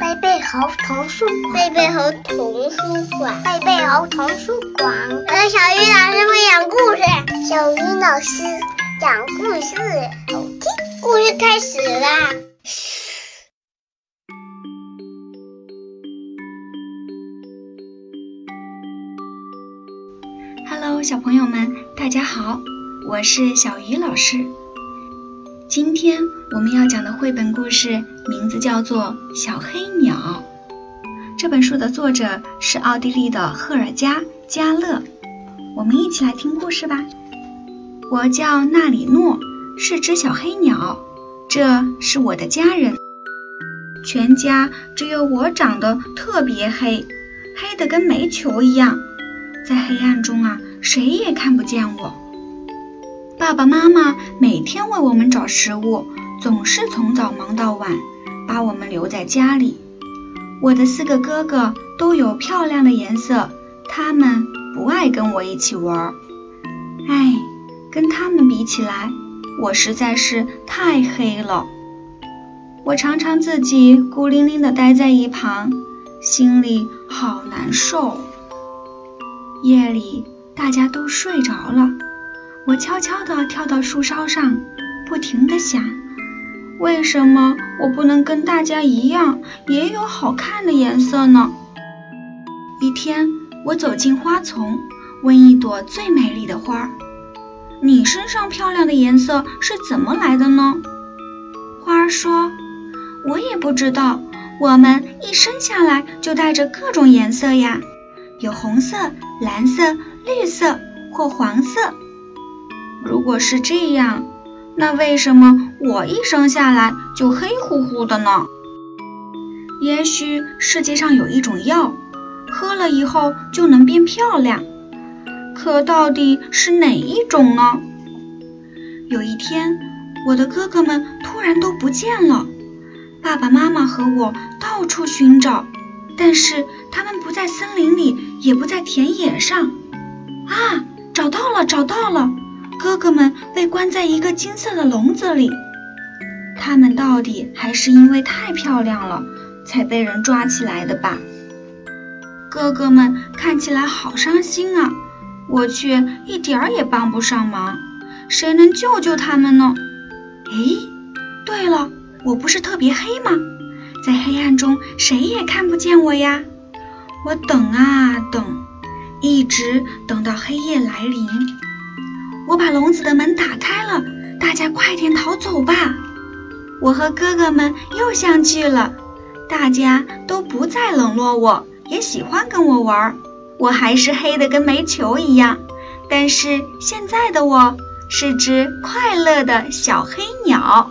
贝贝猴童书馆，贝贝猴童书馆，贝贝猴童书馆。呃，小鱼老师会讲故事，小鱼老师讲故事，好听。故事开始啦！Hello，小朋友们，大家好，我是小鱼老师。今天我们要讲的绘本故事名字叫做《小黑鸟》。这本书的作者是奥地利的赫尔加·加勒。我们一起来听故事吧。我叫纳里诺，是只小黑鸟，这是我的家人。全家只有我长得特别黑，黑的跟煤球一样。在黑暗中啊，谁也看不见我。爸爸妈妈每天为我们找食物，总是从早忙到晚，把我们留在家里。我的四个哥哥都有漂亮的颜色，他们不爱跟我一起玩。唉，跟他们比起来，我实在是太黑了。我常常自己孤零零地待在一旁，心里好难受。夜里，大家都睡着了，我悄悄地跳到树梢上，不停地想：为什么我不能跟大家一样，也有好看的颜色呢？一天，我走进花丛，问一朵最美丽的花：“你身上漂亮的颜色是怎么来的呢？”花儿说：“我也不知道，我们一生下来就带着各种颜色呀。”有红色、蓝色、绿色或黄色。如果是这样，那为什么我一生下来就黑乎乎的呢？也许世界上有一种药，喝了以后就能变漂亮。可到底是哪一种呢？有一天，我的哥哥们突然都不见了，爸爸妈妈和我到处寻找。但是他们不在森林里，也不在田野上。啊，找到了，找到了！哥哥们被关在一个金色的笼子里。他们到底还是因为太漂亮了，才被人抓起来的吧？哥哥们看起来好伤心啊，我却一点儿也帮不上忙。谁能救救他们呢？诶，对了，我不是特别黑吗？在黑暗中，谁也看不见我呀！我等啊等，一直等到黑夜来临。我把笼子的门打开了，大家快点逃走吧！我和哥哥们又相聚了，大家都不再冷落我，也喜欢跟我玩。我还是黑的跟煤球一样，但是现在的我是只快乐的小黑鸟。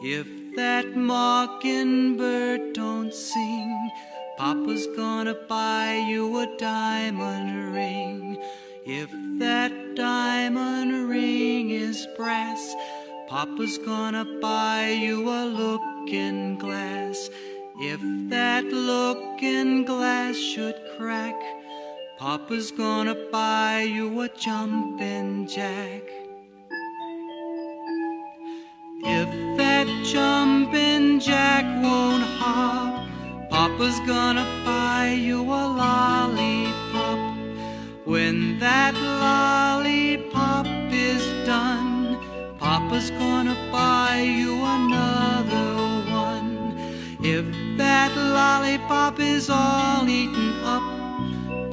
If that mockingbird don't sing, Papa's gonna buy you a diamond ring. If that diamond ring is brass, Papa's gonna buy you a looking glass. If that looking glass should crack, Papa's gonna buy you a jumping jack. If jumping jack won't hop, Papa's gonna buy you a lollipop. When that lollipop is done, Papa's gonna buy you another one. If that lollipop is all eaten up,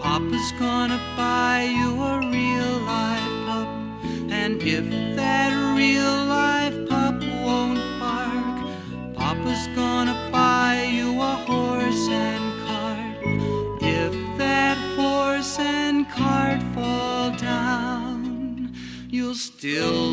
Papa's gonna buy you a real life pup. And if still